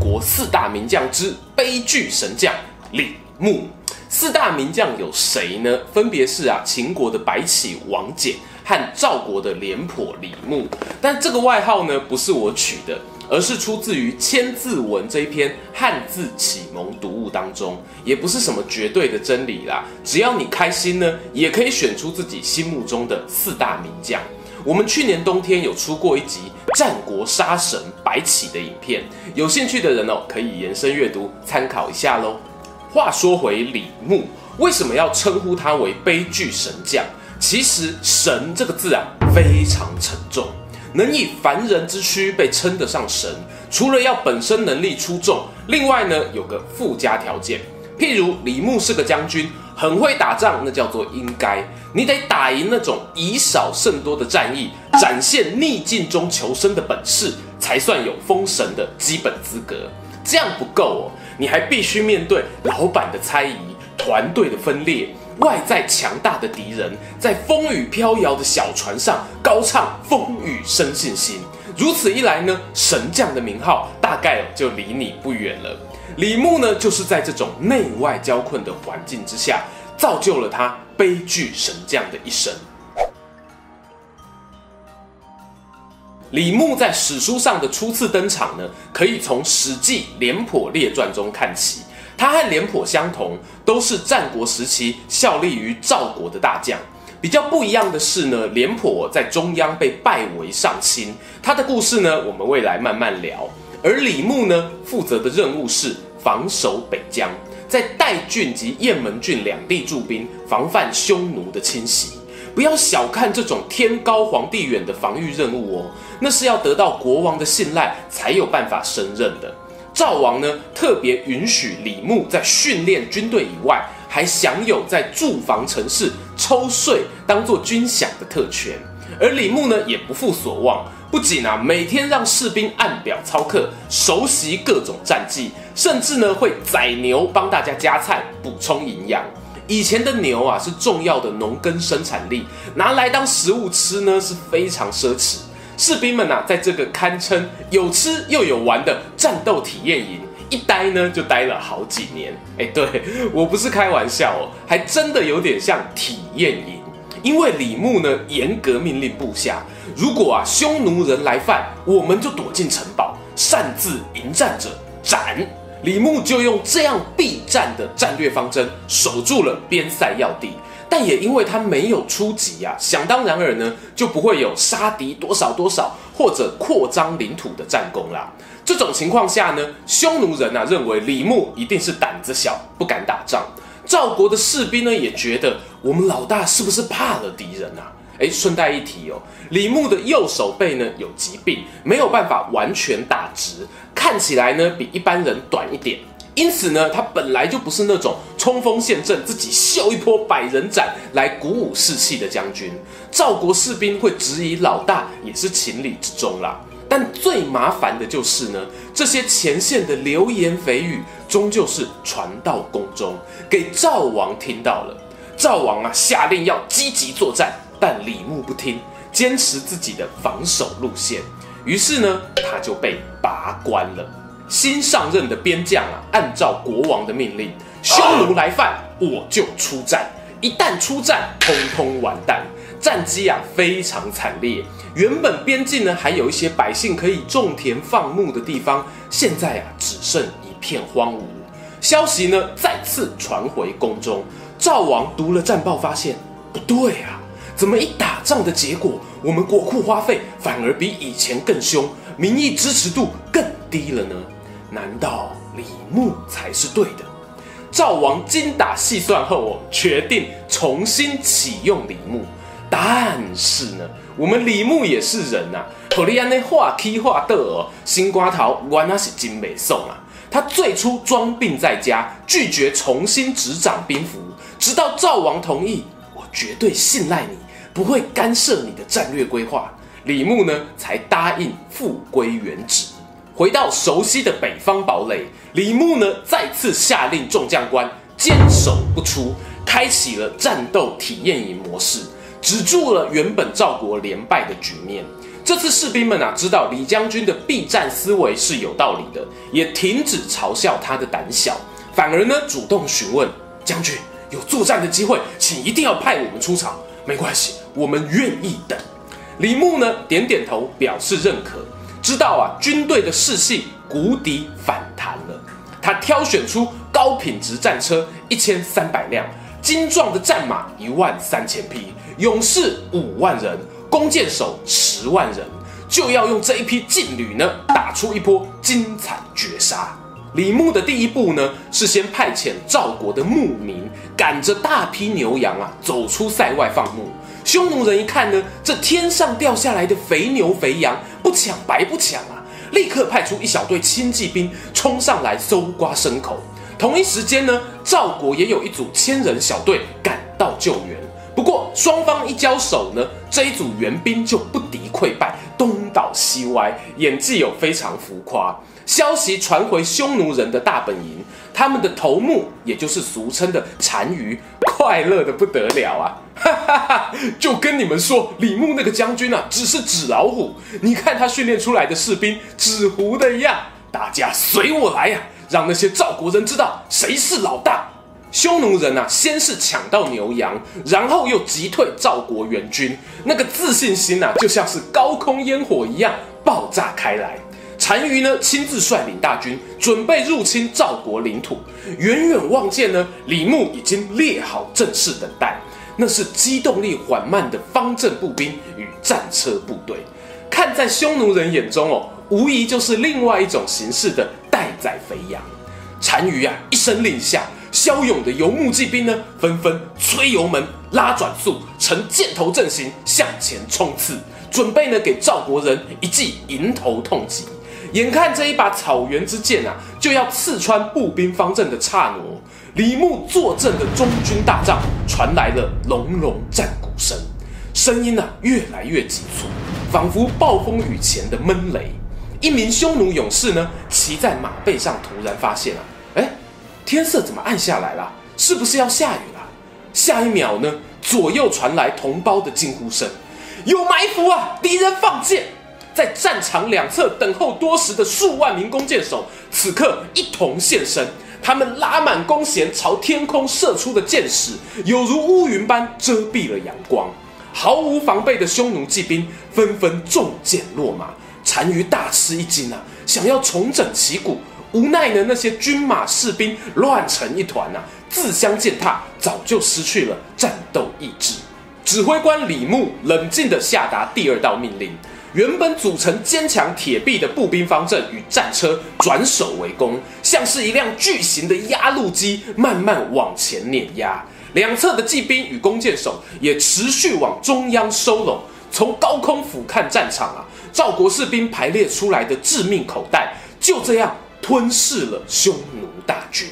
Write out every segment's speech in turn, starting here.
国四大名将之悲剧神将李牧。四大名将有谁呢？分别是啊秦国的白起王翦和赵国的廉颇李牧。但这个外号呢不是我取的，而是出自于《千字文》这一篇汉字启蒙读物当中，也不是什么绝对的真理啦。只要你开心呢，也可以选出自己心目中的四大名将。我们去年冬天有出过一集战国杀神白起的影片，有兴趣的人哦可以延伸阅读参考一下喽。话说回李牧，为什么要称呼他为悲剧神将？其实“神”这个字啊非常沉重，能以凡人之躯被称得上神，除了要本身能力出众，另外呢有个附加条件，譬如李牧是个将军。很会打仗，那叫做应该。你得打赢那种以少胜多的战役，展现逆境中求生的本事，才算有封神的基本资格。这样不够哦，你还必须面对老板的猜疑、团队的分裂、外在强大的敌人，在风雨飘摇的小船上高唱风雨生信心。如此一来呢，神将的名号大概就离你不远了。李牧呢，就是在这种内外交困的环境之下，造就了他悲剧神将的一生。李牧在史书上的初次登场呢，可以从《史记·廉颇列传》中看起。他和廉颇相同，都是战国时期效力于赵国的大将。比较不一样的是呢，廉颇在中央被拜为上卿，他的故事呢，我们未来慢慢聊。而李牧呢，负责的任务是防守北疆，在代郡及雁门郡两地驻兵，防范匈奴的侵袭。不要小看这种天高皇帝远的防御任务哦，那是要得到国王的信赖才有办法胜任的。赵王呢，特别允许李牧在训练军队以外，还享有在驻防城市抽税当做军饷的特权。而李牧呢，也不负所望。不仅啊，每天让士兵按表操课，熟悉各种战技，甚至呢会宰牛帮大家加菜，补充营养。以前的牛啊是重要的农耕生产力，拿来当食物吃呢是非常奢侈。士兵们啊，在这个堪称有吃又有玩的战斗体验营，一待呢就待了好几年。哎，对，我不是开玩笑哦，还真的有点像体验营。因为李牧呢严格命令部下，如果啊匈奴人来犯，我们就躲进城堡，擅自迎战者斩。李牧就用这样避战的战略方针守住了边塞要地，但也因为他没有出击啊，想当然尔呢就不会有杀敌多少多少或者扩张领土的战功啦。这种情况下呢，匈奴人啊认为李牧一定是胆子小，不敢打仗。赵国的士兵呢也觉得我们老大是不是怕了敌人啊？诶，顺带一提哦，李牧的右手背呢有疾病，没有办法完全打直，看起来呢比一般人短一点。因此呢，他本来就不是那种冲锋陷阵、自己秀一波百人斩来鼓舞士气的将军。赵国士兵会质疑老大也是情理之中啦。但最麻烦的就是呢，这些前线的流言蜚语，终究是传到宫中，给赵王听到了。赵王啊，下令要积极作战，但李牧不听，坚持自己的防守路线。于是呢，他就被拔官了。新上任的边将啊，按照国王的命令，匈奴来犯，我就出战。一旦出战，通通完蛋。战机啊，非常惨烈。原本边境呢，还有一些百姓可以种田放牧的地方，现在啊，只剩一片荒芜。消息呢，再次传回宫中。赵王读了战报，发现不对啊，怎么一打仗的结果，我们国库花费反而比以前更凶，民意支持度更低了呢？难道李牧才是对的？赵王精打细算后哦，决定重新启用李牧。但是呢，我们李牧也是人呐、啊，和你安尼话起话倒哦，心肝头原来是真袂爽啊！他最初装病在家，拒绝重新执掌兵符，直到赵王同意，我绝对信赖你，不会干涉你的战略规划，李牧呢才答应复归原职。回到熟悉的北方堡垒，李牧呢再次下令众将官坚守不出，开启了战斗体验营模式，止住了原本赵国连败的局面。这次士兵们啊，知道李将军的避战思维是有道理的，也停止嘲笑他的胆小，反而呢主动询问将军有作战的机会，请一定要派我们出场。没关系，我们愿意等。李牧呢点点头表示认可，知道啊军队的士气谷底反弹了。他挑选出高品质战车一千三百辆，精壮的战马一万三千匹，勇士五万人。弓箭手十万人，就要用这一批劲旅呢，打出一波精彩绝杀。李牧的第一步呢，是先派遣赵国的牧民赶着大批牛羊啊，走出塞外放牧。匈奴人一看呢，这天上掉下来的肥牛肥羊，不抢白不抢啊！立刻派出一小队轻骑兵冲上来搜刮牲口。同一时间呢，赵国也有一组千人小队赶到救援。不过双方一交手呢，这一组援兵就不敌溃败，东倒西歪，演技有非常浮夸。消息传回匈奴人的大本营，他们的头目，也就是俗称的单于，快乐的不得了啊！哈哈哈，就跟你们说，李牧那个将军啊，只是纸老虎，你看他训练出来的士兵，纸糊的一样。大家随我来呀，让那些赵国人知道谁是老大。匈奴人啊，先是抢到牛羊，然后又击退赵国援军，那个自信心啊，就像是高空烟火一样爆炸开来。单于呢，亲自率领大军准备入侵赵国领土。远远望见呢，李牧已经列好阵势等待，那是机动力缓慢的方阵步兵与战车部队。看在匈奴人眼中哦，无疑就是另外一种形式的待宰肥羊。单于啊，一声令下。骁勇的游牧骑兵呢，纷纷催油门、拉转速，呈箭头阵型向前冲刺，准备呢给赵国人一记迎头痛击。眼看这一把草原之箭啊，就要刺穿步兵方阵的刹那，李牧坐镇的中军大帐传来了隆隆战鼓声，声音啊越来越急促，仿佛暴风雨前的闷雷。一名匈奴勇士呢，骑在马背上，突然发现啊。天色怎么暗下来了？是不是要下雨了？下一秒呢？左右传来同胞的惊呼声：“有埋伏啊！敌人放箭！”在战场两侧等候多时的数万名弓箭手，此刻一同现身。他们拉满弓弦，朝天空射出的箭矢，犹如乌云般遮蔽了阳光。毫无防备的匈奴骑兵纷纷中箭落马。单于大吃一惊啊，想要重整旗鼓。无奈呢，那些军马士兵乱成一团呐、啊，自相践踏，早就失去了战斗意志。指挥官李牧冷静地下达第二道命令：原本组成坚强铁壁的步兵方阵与战车转守为攻，像是一辆巨型的压路机，慢慢往前碾压。两侧的骑兵与弓箭手也持续往中央收拢。从高空俯瞰战场啊，赵国士兵排列出来的致命口袋就这样。吞噬了匈奴大军。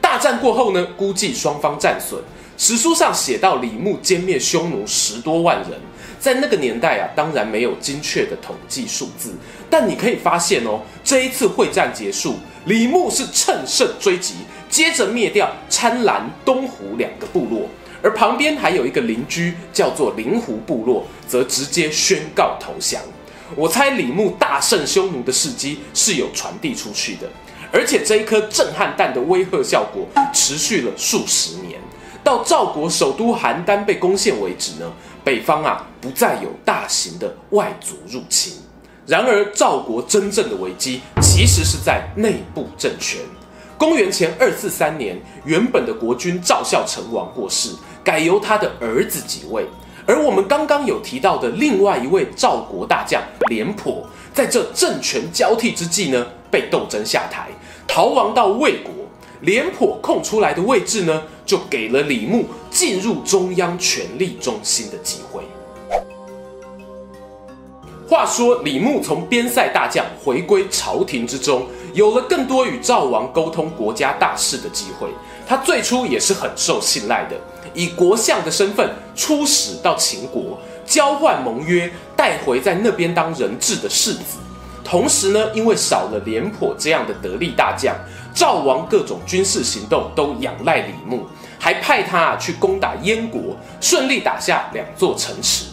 大战过后呢，估计双方战损，史书上写到李牧歼灭匈奴十多万人。在那个年代啊，当然没有精确的统计数字，但你可以发现哦，这一次会战结束，李牧是乘胜追击，接着灭掉参兰、东胡两个部落，而旁边还有一个邻居叫做灵狐部落，则直接宣告投降。我猜李牧大胜匈奴的事迹是有传递出去的，而且这一颗震撼弹的威吓效果持续了数十年，到赵国首都邯郸被攻陷为止呢，北方啊不再有大型的外族入侵。然而赵国真正的危机其实是在内部政权。公元前二四三年，原本的国君赵孝成王过世，改由他的儿子即位。而我们刚刚有提到的另外一位赵国大将廉颇，在这政权交替之际呢，被斗争下台，逃亡到魏国。廉颇空出来的位置呢，就给了李牧进入中央权力中心的机会。话说李牧从边塞大将回归朝廷之中，有了更多与赵王沟通国家大事的机会。他最初也是很受信赖的，以国相的身份出使到秦国，交换盟约，带回在那边当人质的世子。同时呢，因为少了廉颇这样的得力大将，赵王各种军事行动都仰赖李牧，还派他去攻打燕国，顺利打下两座城池。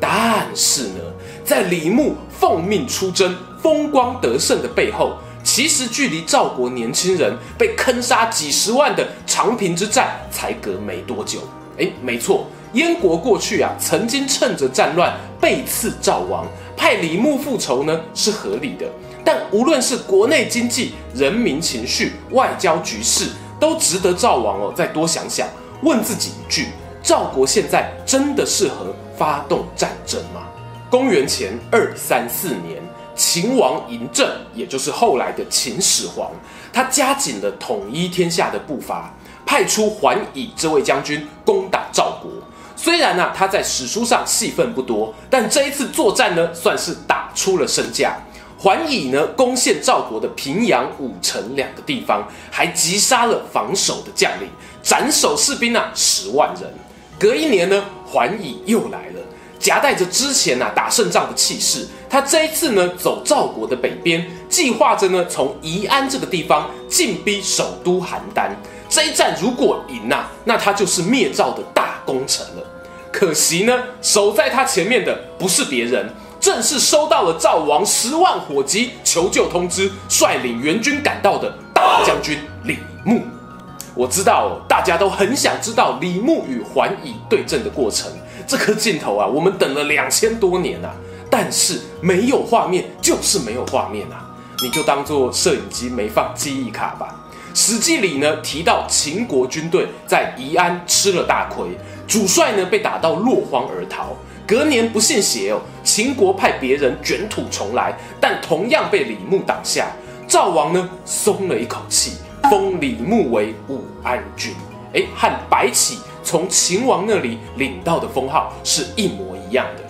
但是呢，在李牧奉命出征、风光得胜的背后，其实距离赵国年轻人被坑杀几十万的长平之战才隔没多久。哎，没错，燕国过去啊，曾经趁着战乱背刺赵王。派李牧复仇呢是合理的，但无论是国内经济、人民情绪、外交局势，都值得赵王哦再多想想，问自己一句：赵国现在真的适合发动战争吗？公元前二三四年，秦王嬴政，也就是后来的秦始皇，他加紧了统一天下的步伐，派出桓乙这位将军攻打赵国。虽然呢、他在史书上戏份不多，但这一次作战呢，算是打出了身价。桓乙呢，攻陷赵国的平阳、武城两个地方，还击杀了防守的将领，斩首士兵啊十万人。隔一年呢，桓乙又来了，夹带着之前啊打胜仗的气势，他这一次呢，走赵国的北边，计划着呢，从宜安这个地方进逼首都邯郸。这一战如果赢啊，那他就是灭赵的大功臣了。可惜呢，守在他前面的不是别人，正是收到了赵王十万火急求救通知，率领援军赶到的大将军李牧。我知道，大家都很想知道李牧与桓乙对阵的过程。这颗镜头啊，我们等了两千多年啊，但是没有画面就是没有画面啊，你就当做摄影机没放记忆卡吧。《史记》里呢提到，秦国军队在宜安吃了大亏。主帅呢被打到落荒而逃，隔年不信邪哦，秦国派别人卷土重来，但同样被李牧挡下。赵王呢松了一口气，封李牧为武安君，诶，和白起从秦王那里领到的封号是一模一样的。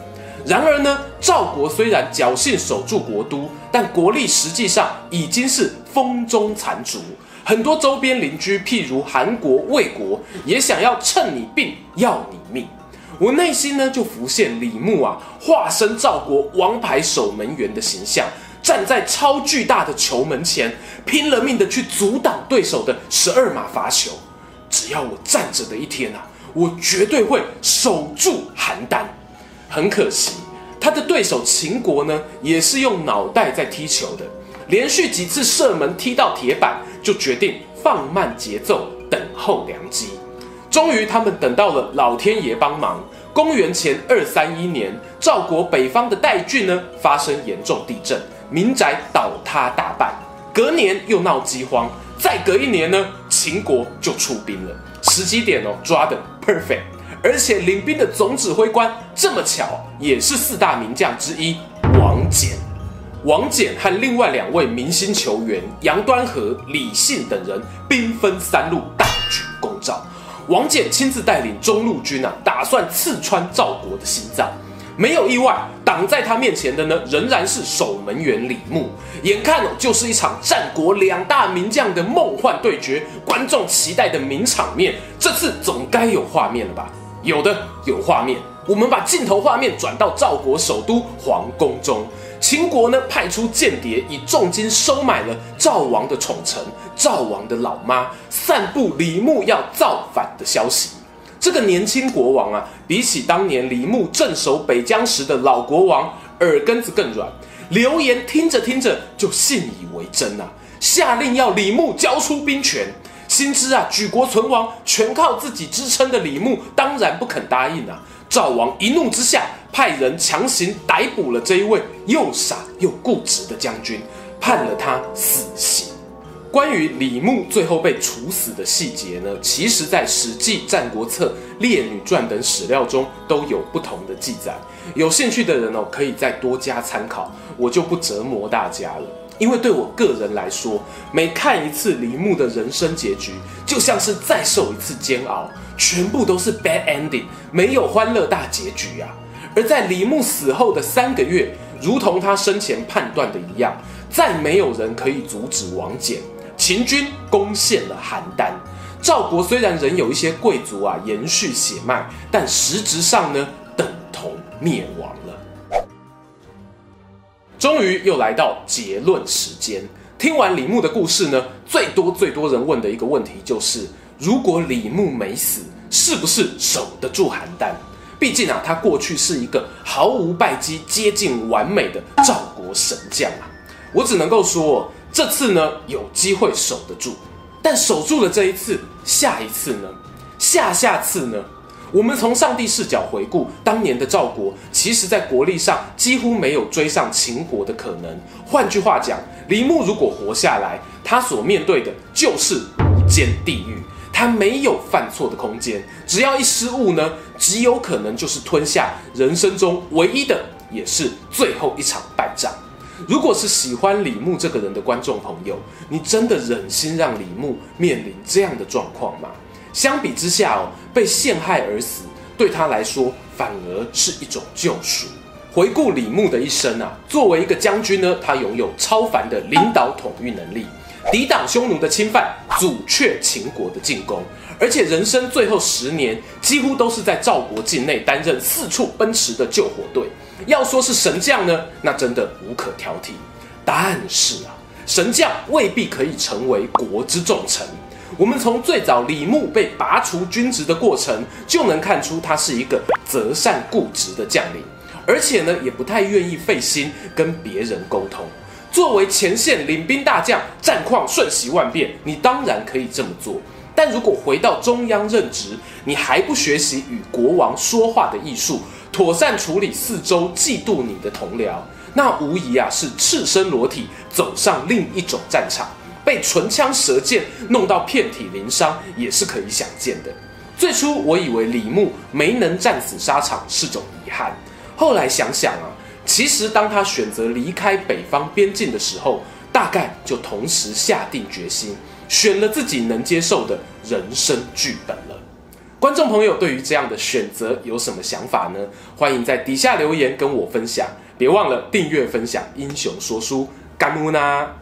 然而呢，赵国虽然侥幸守住国都，但国力实际上已经是风中残烛。很多周边邻居，譬如韩国、魏国，也想要趁你病要你命。我内心呢就浮现李牧啊，化身赵国王牌守门员的形象，站在超巨大的球门前，拼了命的去阻挡对手的十二码罚球。只要我站着的一天啊，我绝对会守住邯郸。很可惜，他的对手秦国呢，也是用脑袋在踢球的。连续几次射门踢到铁板，就决定放慢节奏，等候良机。终于，他们等到了老天爷帮忙。公元前二三一年，赵国北方的代郡呢发生严重地震，民宅倒塌大半。隔年又闹饥荒，再隔一年呢，秦国就出兵了。时机点哦抓的 perfect，而且领兵的总指挥官这么巧，也是四大名将之一王翦。王翦和另外两位明星球员杨端和、李信等人兵分三路大举攻赵。王翦亲自带领中路军啊，打算刺穿赵国的心脏。没有意外，挡在他面前的呢，仍然是守门员李牧。眼看哦，就是一场战国两大名将的梦幻对决，观众期待的名场面。这次总该有画面了吧？有的，有画面。我们把镜头画面转到赵国首都皇宫中。秦国呢，派出间谍，以重金收买了赵王的宠臣、赵王的老妈，散布李牧要造反的消息。这个年轻国王啊，比起当年李牧镇守北疆时的老国王，耳根子更软。流言听着听着就信以为真啊，下令要李牧交出兵权。心知啊，举国存亡全靠自己支撑的李牧，当然不肯答应啊。赵王一怒之下，派人强行逮捕了这一位又傻又固执的将军，判了他死刑。关于李牧最后被处死的细节呢，其实在《史记》《战国策》《列女传》等史料中都有不同的记载。有兴趣的人哦，可以再多加参考，我就不折磨大家了。因为对我个人来说，每看一次李牧的人生结局，就像是再受一次煎熬，全部都是 bad ending，没有欢乐大结局啊。而在李牧死后的三个月，如同他生前判断的一样，再没有人可以阻止王翦。秦军攻陷了邯郸，赵国虽然仍有一些贵族啊延续血脉，但实质上呢，等同灭亡。终于又来到结论时间。听完李牧的故事呢，最多最多人问的一个问题就是：如果李牧没死，是不是守得住邯郸？毕竟啊，他过去是一个毫无败绩、接近完美的赵国神将啊。我只能够说，这次呢有机会守得住，但守住了这一次，下一次呢？下下次呢？我们从上帝视角回顾当年的赵国，其实在国力上几乎没有追上秦国的可能。换句话讲，李牧如果活下来，他所面对的就是无间地狱，他没有犯错的空间。只要一失误呢，极有可能就是吞下人生中唯一的，也是最后一场败仗。如果是喜欢李牧这个人的观众朋友，你真的忍心让李牧面临这样的状况吗？相比之下哦，被陷害而死，对他来说反而是一种救赎。回顾李牧的一生啊，作为一个将军呢，他拥有超凡的领导统御能力，抵挡匈奴的侵犯，阻却秦国的进攻，而且人生最后十年几乎都是在赵国境内担任四处奔驰的救火队。要说是神将呢，那真的无可挑剔。但是啊，神将未必可以成为国之重臣。我们从最早李牧被拔除军职的过程，就能看出他是一个择善固执的将领，而且呢，也不太愿意费心跟别人沟通。作为前线领兵大将，战况瞬息万变，你当然可以这么做。但如果回到中央任职，你还不学习与国王说话的艺术，妥善处理四周嫉妒你的同僚，那无疑啊是赤身裸体走上另一种战场。被唇枪舌剑弄到遍体鳞伤也是可以想见的。最初我以为李牧没能战死沙场是种遗憾，后来想想啊，其实当他选择离开北方边境的时候，大概就同时下定决心，选了自己能接受的人生剧本了。观众朋友对于这样的选择有什么想法呢？欢迎在底下留言跟我分享，别忘了订阅分享英雄说书，干木呢？